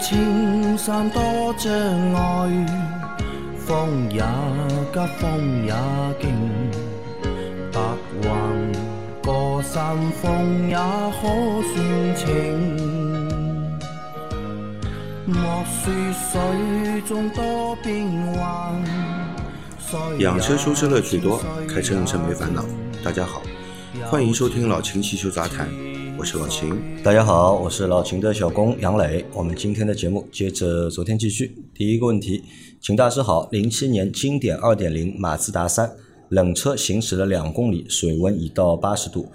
青山多障碍，风也急，风也劲，白云过山峰也可算情。莫说水中多变幻，养车修车乐趣多，开车用车没烦恼。大家好，欢迎收听老秦汽修杂谈，我是老秦。大家好，我是老秦的小工杨磊。我们今天的节目接着昨天继续。第一个问题，秦大师好，零七年经典二点零马自达三冷车行驶了两公里，水温已到八十度，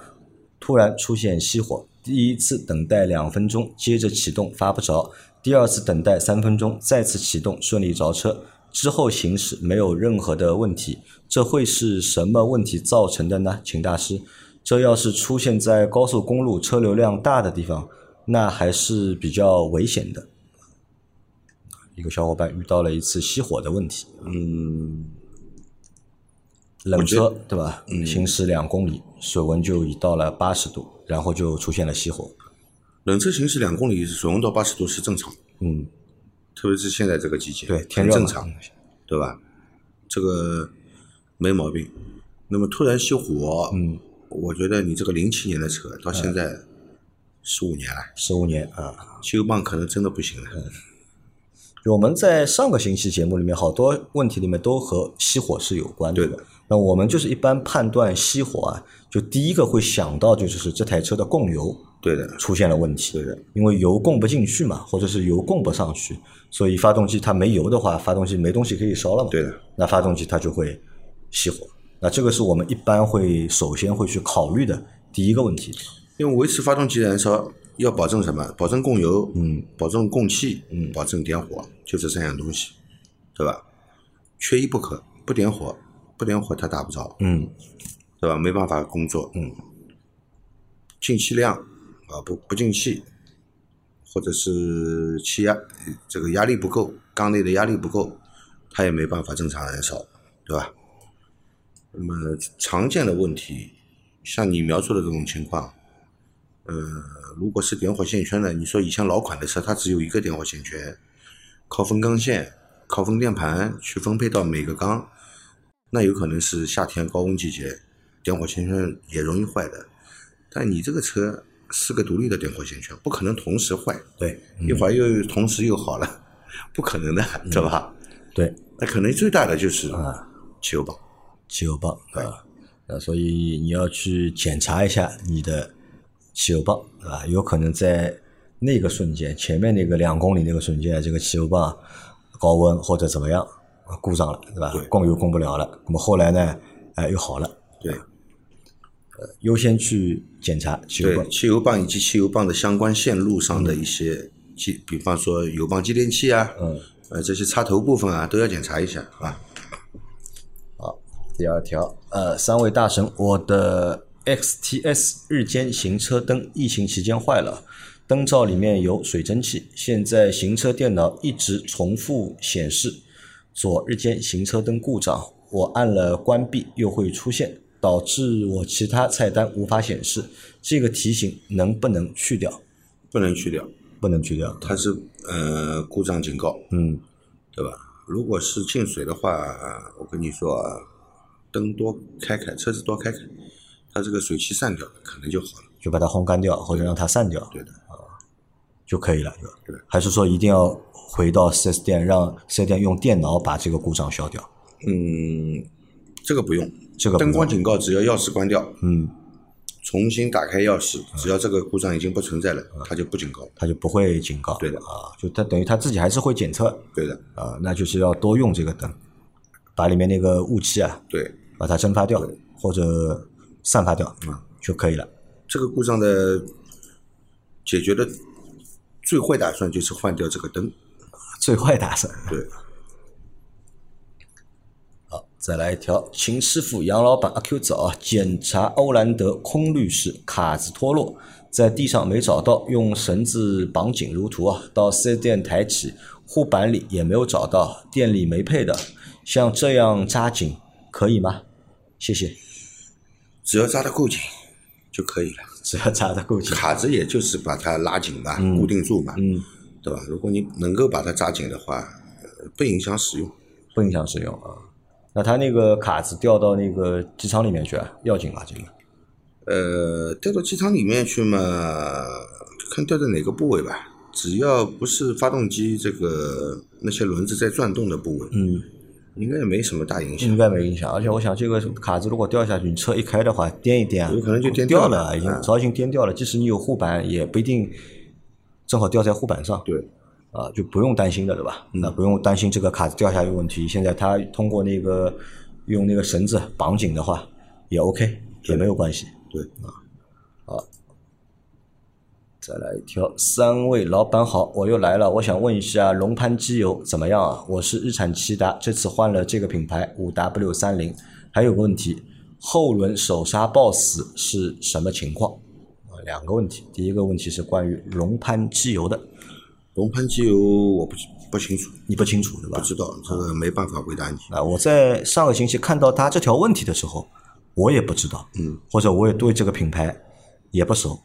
突然出现熄火。第一次等待两分钟，接着启动发不着；第二次等待三分钟，再次启动顺利着车。之后行驶没有任何的问题，这会是什么问题造成的呢？秦大师，这要是出现在高速公路车流量大的地方，那还是比较危险的。一个小伙伴遇到了一次熄火的问题，嗯，冷车对吧？行驶两公里，水温就已到了八十度，然后就出现了熄火。冷车行驶两公里，水温到八十度是正常，嗯，特别是现在这个季节，对，天正常，对吧？这个没毛病。那么突然熄火，嗯，我觉得你这个零七年的车到现在十五年了，十五年啊。汽油泵可能真的不行了。就我们在上个星期节目里面，好多问题里面都和熄火是有关的。对的。那我们就是一般判断熄火啊，就第一个会想到就是这台车的供油对的，出现了问题。对的，因为油供不进去嘛，或者是油供不上去，所以发动机它没油的话，发动机没东西可以烧了嘛。对的，那发动机它就会熄火。那这个是我们一般会首先会去考虑的第一个问题。因为维持发动机燃烧要保证什么？保证供油，嗯，保证供气，嗯，保证点火，就这三样东西，对吧？缺一不可，不点火，不点火它打不着，嗯对吧？没办法工作，嗯，进气量啊不不进气，或者是气压这个压力不够，缸内的压力不够，它也没办法正常燃烧，对吧？那么常见的问题，像你描述的这种情况，呃，如果是点火线圈的，你说以前老款的车它只有一个点火线圈，靠分缸线、靠分电盘去分配到每个缸，那有可能是夏天高温季节，点火线圈也容易坏的。但你这个车是个独立的点火线圈，不可能同时坏，对一会儿又同时又好了，不可能的，对吧？对，那可能最大的就是啊汽油泵，汽油泵啊，那所以你要去检查一下你的汽油泵，对吧？有可能在那个瞬间，前面那个两公里那个瞬间，这个汽油泵高温或者怎么样啊故障了，对吧？对供油供不了了。那么后来呢，哎、又好了，对呃优先去检查汽油泵，。汽油泵以及汽油泵的相关线路上的一些机，比方说油泵继电器啊，嗯，呃这些插头部分啊都要检查一下啊。第二条，呃，三位大神，我的 XTS 日间行车灯疫情期间坏了，灯罩里面有水蒸气，现在行车电脑一直重复显示左日间行车灯故障，我按了关闭又会出现，导致我其他菜单无法显示，这个提醒能不能去掉？不能去掉，不能去掉。它是呃故障警告，嗯，对吧？如果是进水的话，我跟你说啊，灯多开开，车子多开开，它这个水汽散掉，可能就好了。就把它烘干掉，或者让它散掉。对的啊，就可以了，对吧？对还是说一定要回到四 S 店，让四 S 店用电脑把这个故障消掉？嗯，这个不用，这个灯光警告只要钥匙关掉，嗯，重新打开钥匙，只要这个故障已经不存在了，它就不警告。它就不会警告。对的啊，就它等于它自己还是会检测对的，啊，那就是要多用这个灯，把里面那个雾气啊，对，把它蒸发掉或者散发掉就可以了。这个故障的解决的最坏打算就是换掉这个灯。最坏打算。对，好，再来一条，秦师傅、杨老板、阿 Q 早啊，检查欧蓝德空滤时卡子脱落，在地上没找到，用绳子绑紧如图啊，到四 S 店抬起，护板里也没有找到，店里没配的，像这样扎紧可以吗？谢谢，只要扎得够紧就可以了。只要扎得够紧。卡子也就是把它拉紧吧，固定住嘛。嗯，对吧？如果你能够把它扎紧的话，呃不影响使用。不影响使用啊。那它那个卡子掉到那个机舱里面去啊，要紧吗？这个？呃，掉到机舱里面去嘛，看掉在哪个部位吧。只要不是发动机这个那些轮子在转动的部位，嗯，应该也没什么大影响。应该没影响。而且我想这个卡子如果掉下去，你车一开的话，颠一颠啊，有可能就颠掉掉了已经嗯早已经颠掉了。即使你有护板，也不一定正好掉在护板上。对，啊，就不用担心的，对吧？那不用担心这个卡子掉下来有问题。现在它通过那个用那个绳子绑紧的话，也 OK，也没有关系。对再来一条，三位老板好，我又来了，我想问一下龙蟠机油怎么样啊？我是日产骐达，这次换了这个品牌五 W 三零，还有个问题，后轮手刹抱死是什么情况？啊，两个问题，第一个问题是关于龙蟠机油的，龙蟠机油我不不清楚，你不清楚对吧？不知道这个没办法回答你。啊，我在上个星期看到他这条问题的时候，我也不知道，嗯，或者我也对这个品牌也不熟，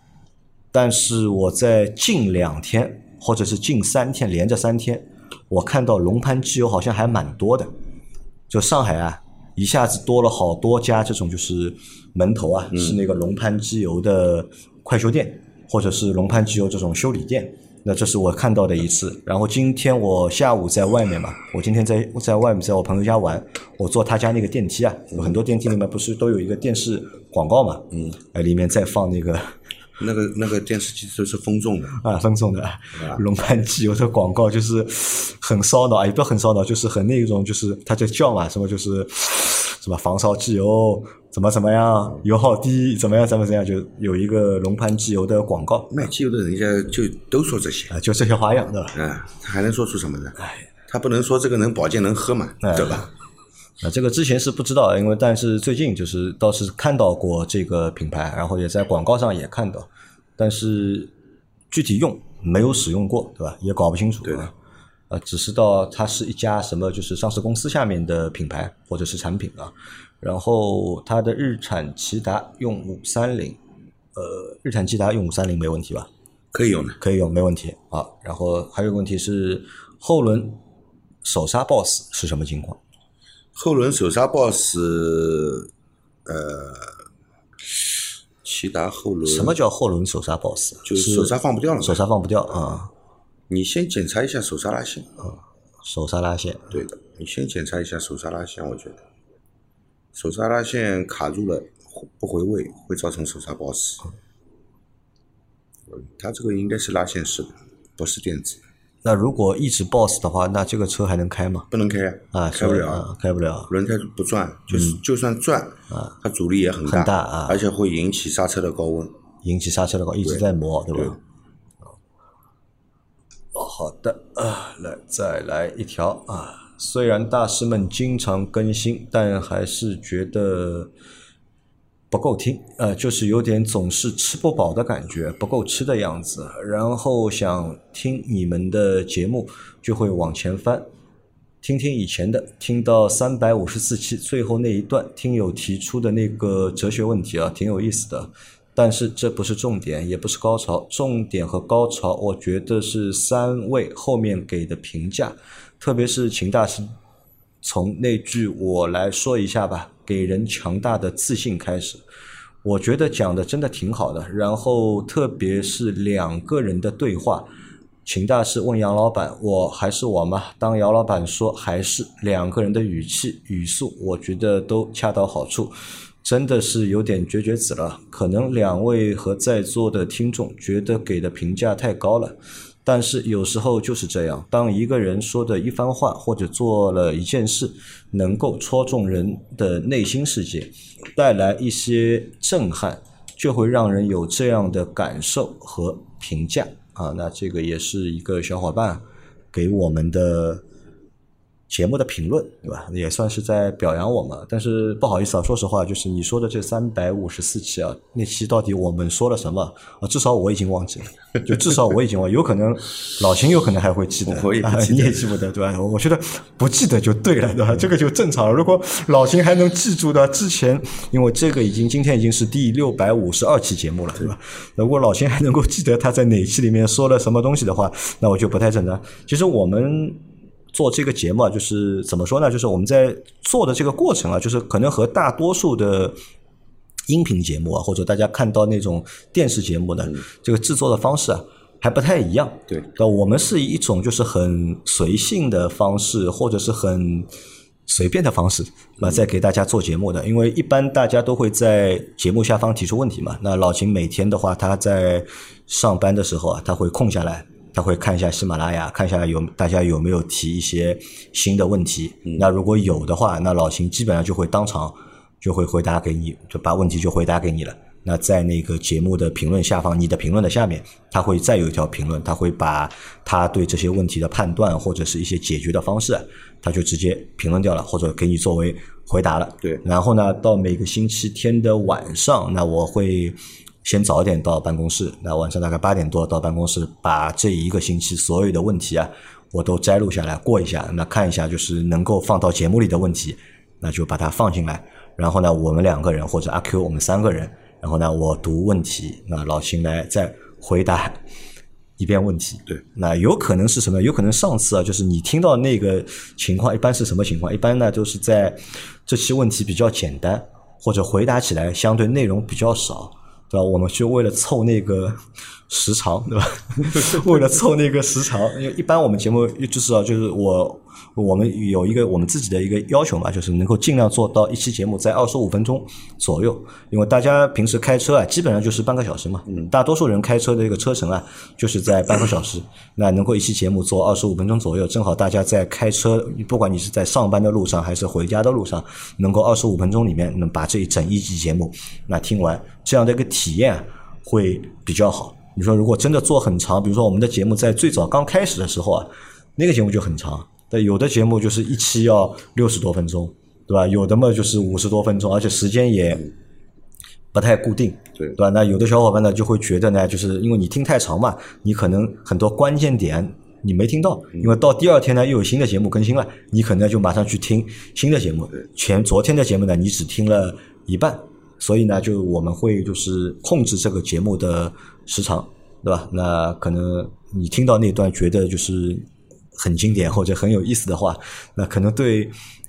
但是我在近两天或者是近三天连着三天，我看到龙蟠机油好像还蛮多的，就上海啊，一下子多了好多家这种就是门头啊，是那个龙蟠机油的快修店，或者是龙蟠机油这种修理店。那这是我看到的一次。然后今天我下午在外面嘛，我今天在在外面在我朋友家玩，我坐他家那个电梯啊，有很多电梯里面不是都有一个电视广告嘛，嗯，呃，里面在放那个那个那个电视机都是风重的，啊，风送的。龙蟠机油的广告，就是很烧脑，也不要很烧脑，就是很那种，就是它在叫嘛，什么就是什么防烧机油怎么怎么样，油耗低，怎么样怎么怎么样，就有一个龙蟠机油的广告。卖机油的人家就都说这些，啊，就这些花样，对吧？啊，他还能说出什么呢？哎。他不能说这个能保健能喝嘛，哎。对吧？啊，这个之前是不知道，因为但是最近就是倒是看到过这个品牌，然后也在广告上也看到，但是具体用没有使用过，对吧？也搞不清楚。对呃，只知道它是一家什么就是上市公司下面的品牌或者是产品啊。然后它的日产骐达用五三零，呃，日产骐达用五三零没问题吧？可以用的。可以用，没问题啊。然后还有个问题是后轮手刹 BOSS 是什么情况？后轮手刹 BOSS，呃，骐达后轮什么叫后轮手刹抱死？就是手刹放不掉了手刹放不掉啊、你先检查一下手刹拉线啊，手刹拉线。对的，你先检查一下手刹拉线，我觉得手刹拉线卡住了不回位会造成手刹抱死。它这个应该是拉线式的，不是电子，那如果一直 boss 的话，那这个车还能开吗？不能开啊，开不了。啊，开不了。轮胎不转，就是就算转啊，它阻力也很大，很大啊而且会引起刹车的高温。引起刹车的话一直在磨，对对吧？哦，好的啊，来再来一条啊。虽然大师们经常更新，但还是觉得不够听，呃，就是有点总是吃不饱的感觉，不够吃的样子。然后想听你们的节目，就会往前翻，听听以前的，听到三百五十四期最后那一段，听友提出的那个哲学问题啊，挺有意思的。但是这不是重点，也不是高潮，重点和高潮，我觉得是三位后面给的评价，特别是秦大师从那句“我来说一下吧”，给人强大的自信开始，我觉得讲的真的挺好的。然后特别是两个人的对话，秦大师问杨老板：“我还是我吗？”当杨老板说“还是”，两个人的语气语速，我觉得都恰到好处。真的是有点绝绝子了，可能两位和在座的听众觉得给的评价太高了，但是有时候就是这样，当一个人说的一番话或者做了一件事，能够戳中人的内心世界，带来一些震撼，就会让人有这样的感受和评价啊。那这个也是一个小伙伴给我们的节目的评论，对吧？也算是在表扬我们。但是不好意思啊，说实话，就是你说的这三百五十四期啊，那期到底我们说了什么啊？至少我已经忘记了，就至少我已经忘，有可能老秦有可能还会记得，我也记得你也记不得，对吧？我觉得不记得就对了，对吧？这个就正常了。如果老秦还能记住的之前，因为这个已经今天已经是第六百五十二期节目了，对吧？如果老秦还能够记得他在哪期里面说了什么东西的话，那我就不太正常。其实我们。做这个节目啊，就是怎么说呢？就是我们在做的这个过程啊，就是可能和大多数的音频节目啊，或者大家看到那种电视节目的这个制作的方式啊，还不太一样。对那，我们是以一种就是很随性的方式，或者是很随便的方式，那在给大家做节目的。因为一般大家都会在节目下方提出问题嘛。那老秦每天的话，他在上班的时候啊，他会空下来。他会看一下喜马拉雅，看一下有大家有没有提一些新的问题。那如果有的话，那老秦基本上就会当场就会回答给你，就把问题就回答给你了。那在那个节目的评论下方，你的评论的下面，他会再有一条评论，他会把他对这些问题的判断或者是一些解决的方式，他就直接评论掉了，或者给你作为回答了。对然后呢，到每个星期天的晚上，那我会先早点到办公室，那晚上大概八点多到办公室，把这一个星期所有的问题啊，我都摘录下来过一下，那看一下就是能够放到节目里的问题，那就把它放进来。然后呢，我们两个人或者阿 Q 我们三个人，然后呢，我读问题，那老秦来再回答一遍问题。对，那有可能是什么？有可能上次啊，就是你听到那个情况，一般是什么情况？一般呢，就是在这期问题比较简单，或者回答起来相对内容比较少，对吧？我们就为了凑那个时长，对吧？为了凑那个时长，因为一般我们节目就是啊，就是我我们有一个我们自己的一个要求嘛，就是能够尽量做到一期节目在二十五分钟左右，因为大家平时开车啊，基本上就是半个小时嘛，嗯，大多数人开车的这个车程啊，就是在半个小时，那能够一期节目做二十五分钟左右，正好大家在开车，不管你是在上班的路上还是回家的路上，能够二十五分钟里面能把这一整一集节目那听完，这样的一个体验啊会比较好。你说如果真的做很长，比如说我们的节目在最早刚开始的时候啊，那个节目就很长，但有的节目就是一期要六十多分钟，对吧？有的嘛就是五十多分钟，而且时间也不太固定，对对吧？那有的小伙伴呢就会觉得呢，就是因为你听太长嘛，你可能很多关键点你没听到，因为到第二天呢又有新的节目更新了，你可能就马上去听新的节目。前昨天的节目呢，你只听了一半，所以呢，就我们会就是控制这个节目的时长，对吧？那可能你听到那段觉得就是很经典或者很有意思的话，那可能对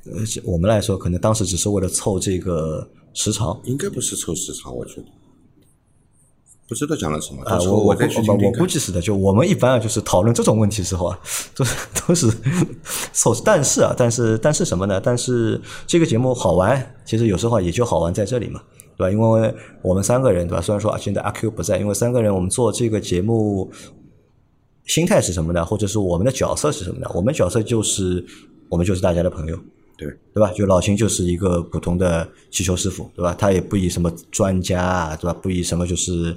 呃我们来说，可能当时只是为了凑这个时长。应该不是凑时长，我觉得。不知道讲了什么，啊，我我我估我。估计是的，就我们一般啊，就是讨论这种问题时候啊，都是都是凑，但是啊，但是但是什么呢？但是这个节目好玩，其实有时候也就好玩在这里嘛，对吧？因为我们三个人，对吧？虽然说啊，现在阿 Q 不在，因为三个人我们做这个节目，心态是什么呢？或者是我们的角色是什么呢？我们角色就是我们就是大家的朋友，对对吧？就老秦就是一个普通的汽修师傅，对吧？他也不以什么专家啊，对吧？不以什么就是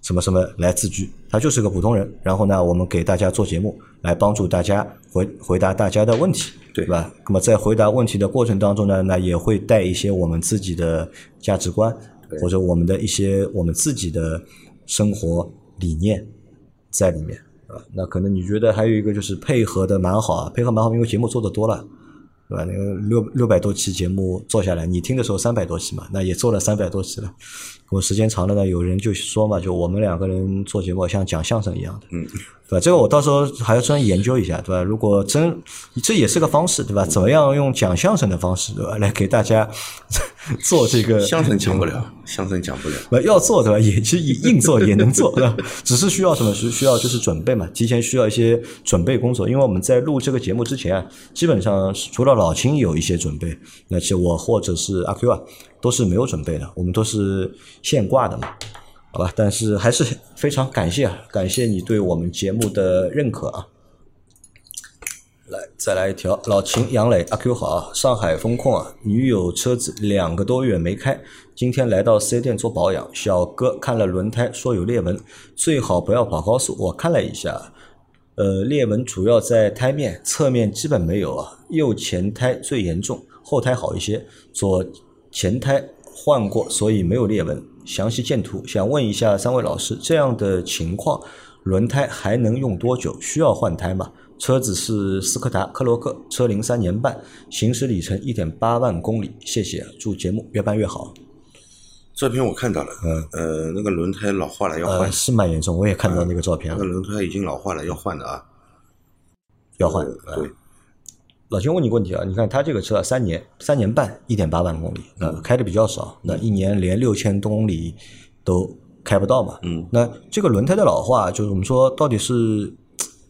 什么什么来自居，他就是个普通人。然后呢，我们给大家做节目，来帮助大家回回答大家的问题，对吧？那么在回答问题的过程当中呢，那也会带一些我们自己的价值观，或者我们的一些我们自己的生活理念在里面。啊，那可能你觉得还有一个就是配合的蛮好啊，配合蛮好，因为节目做的多了，对吧？那个六六百多期节目做下来，你听的时候三百多期嘛，那也做了三百多期了。我时间长了呢，有人就说嘛，就我们两个人做节目像讲相声一样的，嗯，对吧？这个我到时候还要专研究一下，对吧？如果真这也是个方式，对吧？怎么样用讲相声的方式，对吧？来给大家 做这个相声讲不了，相声讲不了。呃，要做对吧？也其实也硬做也能做，对吧？只是需要什么？是需要就是准备嘛，提前需要一些准备工作。因为我们在录这个节目之前啊，基本上除了老秦有一些准备，那其实我或者是阿 Q 啊，都是没有准备的，我们都是现挂的嘛，好吧？但是还是非常感谢啊，感谢你对我们节目的认可啊。来，再来一条，老秦、杨磊、阿 Q 好啊！上海风控啊，女友车子两个多月没开，今天来到四 S 店做保养，小哥看了轮胎说有裂纹，最好不要跑高速。我看了一下，呃，裂纹主要在胎面，侧面基本没有啊。右前胎最严重，后胎好一些。左前胎换过，所以没有裂纹。详细见图。想问一下三位老师，这样的情况，轮胎还能用多久？需要换胎吗？车子是斯柯达科罗克，车龄三年半，行驶里程一点八万公里。谢谢，祝节目越办越好。照片我看到了，嗯，呃，那个轮胎老化了，要呃，换。是蛮严重，我也看到那个照片了那个，轮胎已经老化了，要换的啊。要换。呃对，老秦问你个问题啊，你看他这个车啊，三年三年半，一点八万公里，那开的比较少，那一年连六千多公里都开不到嘛。嗯，那这个轮胎的老化，就是我们说到底是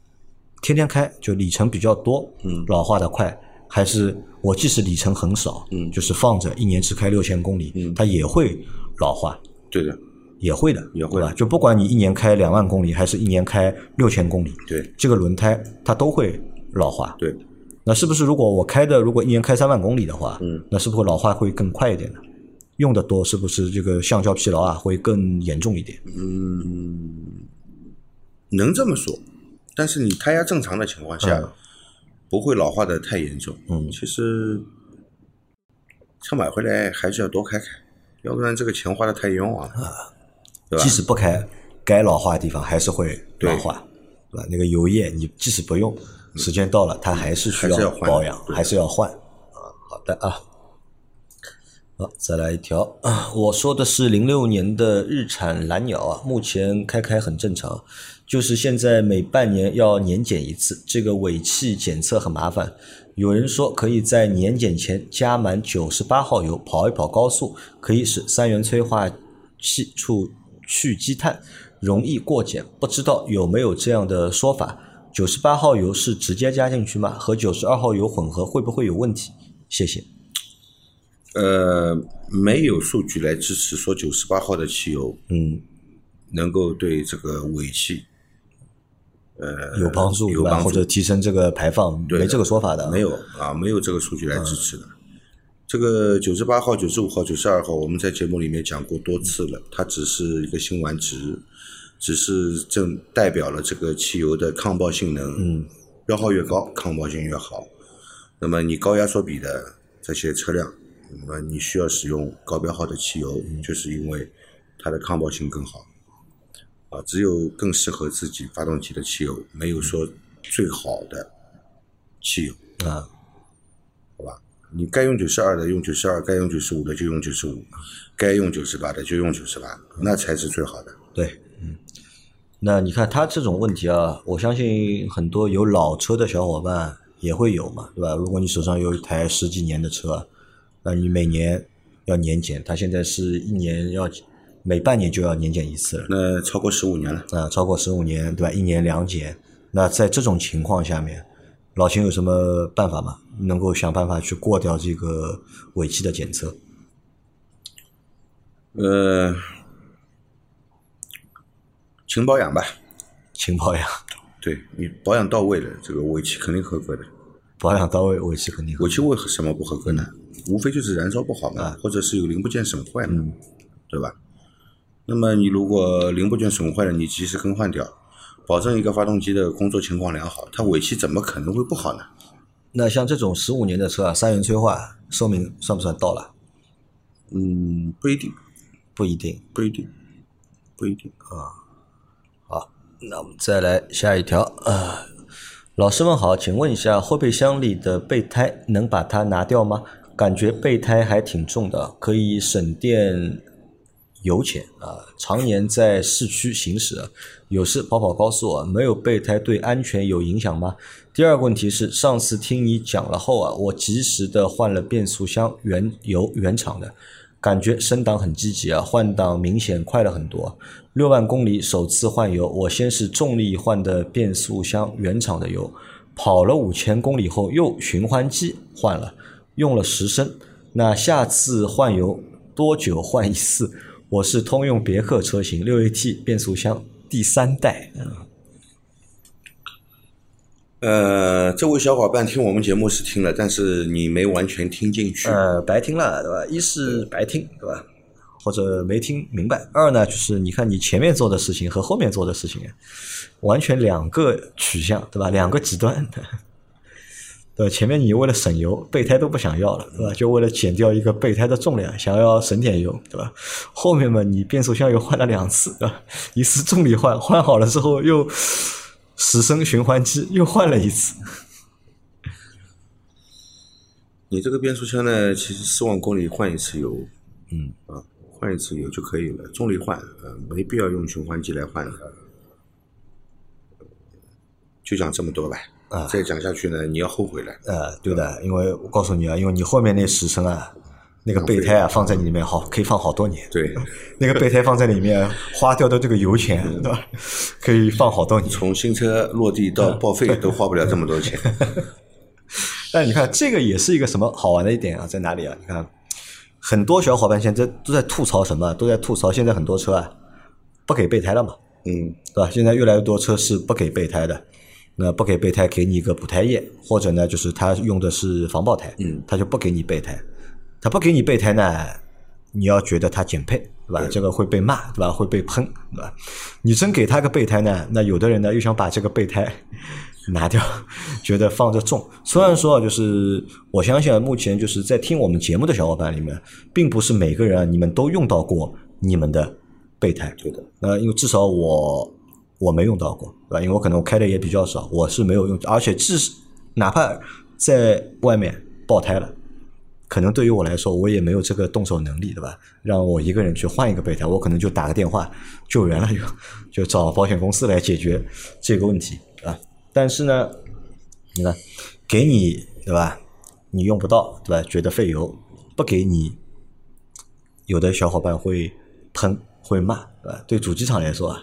天天开，就里程比较多，嗯老化的快，还是我即使里程很少，嗯就是放着一年只开六千公里，嗯它也会老化。对的，也会的，也会对吧？就不管你一年开两万公里，还是一年开六千公里，对这个轮胎它都会老化。对，那是不是如果我开的如果一年开三万公里的话，嗯，那是不是老化会更快一点呢？用的多，是不是这个橡胶疲劳啊会更严重一点？嗯能这么说。但是你胎压正常的情况下，嗯不会老化的太严重。嗯其实车买回来还是要多开开，要不然这个钱花的太冤枉了，对吧即？使不开，该老化的地方还是会老化，对吧？那个油液你即使不用，时间到了它还是需要保养，还是要换啊。好的啊。好，再来一条！我说的是零六年的日产蓝鸟啊，目前开开很正常，就是现在每半年要年检一次，这个尾气检测很麻烦。有人说可以在年检前加满九十八号油，跑一跑高速，可以使三元催化器处去积碳，容易过检。不知道有没有这样的说法？九十八号油是直接加进去吗？和九十二号油混合会不会有问题？谢谢。呃，没有数据来支持说九十八号的汽油嗯，能够对这个尾气呃有帮助吧？有帮助或者提升这个排放，对没这个说法的。没有啊，没有这个数据来支持的。这个九十八号、九十五号、九十二号，我们在节目里面讲过多次了，它只是一个辛烷值，只是正代表了这个汽油的抗爆性能。嗯，标号越高，抗爆性越好。那么你高压缩比的这些车辆，那么你需要使用高标号的汽油，就是因为它的抗爆性更好。啊，只有更适合自己发动机的汽油，没有说最好的汽油。啊，好吧你该用九十二的用九十二，该用九十五的就用九十五，该用九十八的就用九十八，那才是最好的。对，嗯。那你看他这种问题啊，我相信很多有老车的小伙伴也会有嘛，对吧？如果你手上有一台十几年的车，那你每年要年检，他现在是一年要每半年就要年检一次了。那超过十五年了，啊，超过十五年，对吧？一年两检。那在这种情况下面，老秦有什么办法吗？能够想办法去过掉这个尾气的检测？呃，勤保养吧。勤保养，对你保养到位了，这个尾气肯定合格的。保养到位，尾气肯定好。尾气为什么不合格呢？无非就是燃烧不好嘛，或者是有零部件损坏嘛，对吧？那么你如果零部件损坏了，你及时更换掉，保证一个发动机的工作情况良好，它尾气怎么可能会不好呢？那像这种十五年的车啊，三元催化寿命算不算到了？嗯，不一定，不一定。不一定，不一定啊。好。那我们再来下一条啊。老师们好，请问一下，后备箱里的备胎能把它拿掉吗？感觉备胎还挺重的，可以省电油钱啊。常年在市区行驶，有时跑跑高速啊，没有备胎对安全有影响吗？第二个问题是，上次听你讲了后啊，我及时的换了变速箱原油原厂的，感觉升档很积极啊，换挡明显快了很多。六万公里首次换油，我先是重力换的变速箱原厂的油，跑了五千公里后又循环机换了，用了十升。那下次换油多久换一次？我是通用别克车型六 AT 变速箱第三代，呃，这位小伙伴听我们节目是听了，但是你没完全听进去。呃，白听了对吧？一是白听对吧？或者没听明白。二呢，就是你看你前面做的事情和后面做的事情，完全两个取向，对吧？两个极端。对，前面你为了省油，备胎都不想要了，对吧？就为了减掉一个备胎的重量，想要省点油，对吧？后面嘛，你变速箱又换了两次，对吧？一次重力换，换好了之后又死升循环机又换了一次。你这个变速箱呢，其实四万公里换一次油，嗯啊，换一次油就可以了，重力换，呃，没必要用循环机来换的。就讲这么多吧。啊再讲下去呢，你要后悔了。呃，对的，因为我告诉你啊，因为你后面那十升啊，那个备胎啊放在里面好，可以放好多年。对，那个备胎放在里面，花掉的这个油钱，对吧？可以放好多年。从新车落地到报废都花不了这么多钱。但你看，这个也是一个什么好玩的一点啊，在哪里啊？你看，很多小伙伴现在都在吐槽什么？都在吐槽现在很多车啊不给备胎了嘛，嗯，对吧？现在越来越多车是不给备胎的。那不给备胎，给你一个补胎液，或者呢，就是他用的是防爆胎，嗯他就不给你备胎。他不给你备胎呢，你要觉得他减配，对吧？对这个会被骂，对吧？会被喷，对吧？你真给他个备胎呢，那有的人呢又想把这个备胎 拿掉，觉得放着重。虽然说啊，就是我相信啊，目前就是在听我们节目的小伙伴里面，并不是每个人啊，你们都用到过你们的备胎。对的，那因为至少我我没用到过，对吧？因为我可能我开的也比较少，我是没有用，而且至哪怕在外面爆胎了，可能对于我来说，我也没有这个动手能力，对吧？让我一个人去换一个备胎，我可能就打个电话救援了，就就找保险公司来解决这个问题啊。但是呢，你看给你对吧？你用不到对吧？觉得费油，不给你，有的小伙伴会喷会骂，对吧？对主机厂来说啊。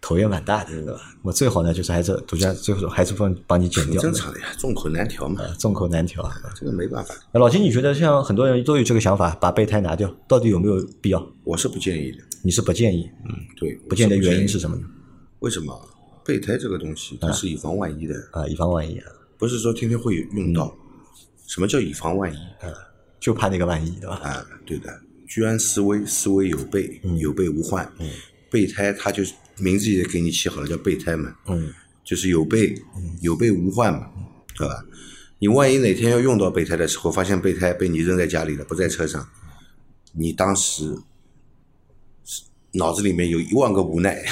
头也蛮大的，对吧？我最好呢，就是还是独家，最后还是帮帮你减掉，正常的呀，众口难调嘛，呃众口难调。这个没办法，那老金，你觉得像很多人都有这个想法，把备胎拿掉，到底有没有必要？我是不建议的。你是不建议，嗯，对，不建议的原因是什么呢？为什么？备胎这个东西它是以防万一的，啊，以防万一啊，不是说天天会用到。什么叫以防万一？啊就怕那个万一，对吧？啊，对的，居安思危，思危有备，有备无患。备胎它就是名字也给你起好了，叫备胎嘛，嗯，就是有备，有备无患嘛，对吧？你万一哪天要用到备胎的时候，发现备胎被你扔在家里了，不在车上，你当时脑子里面有一万个无奈，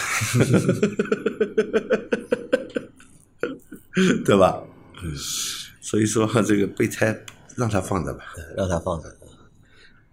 对吧？所以说这个备胎让它放着吧。让它放着。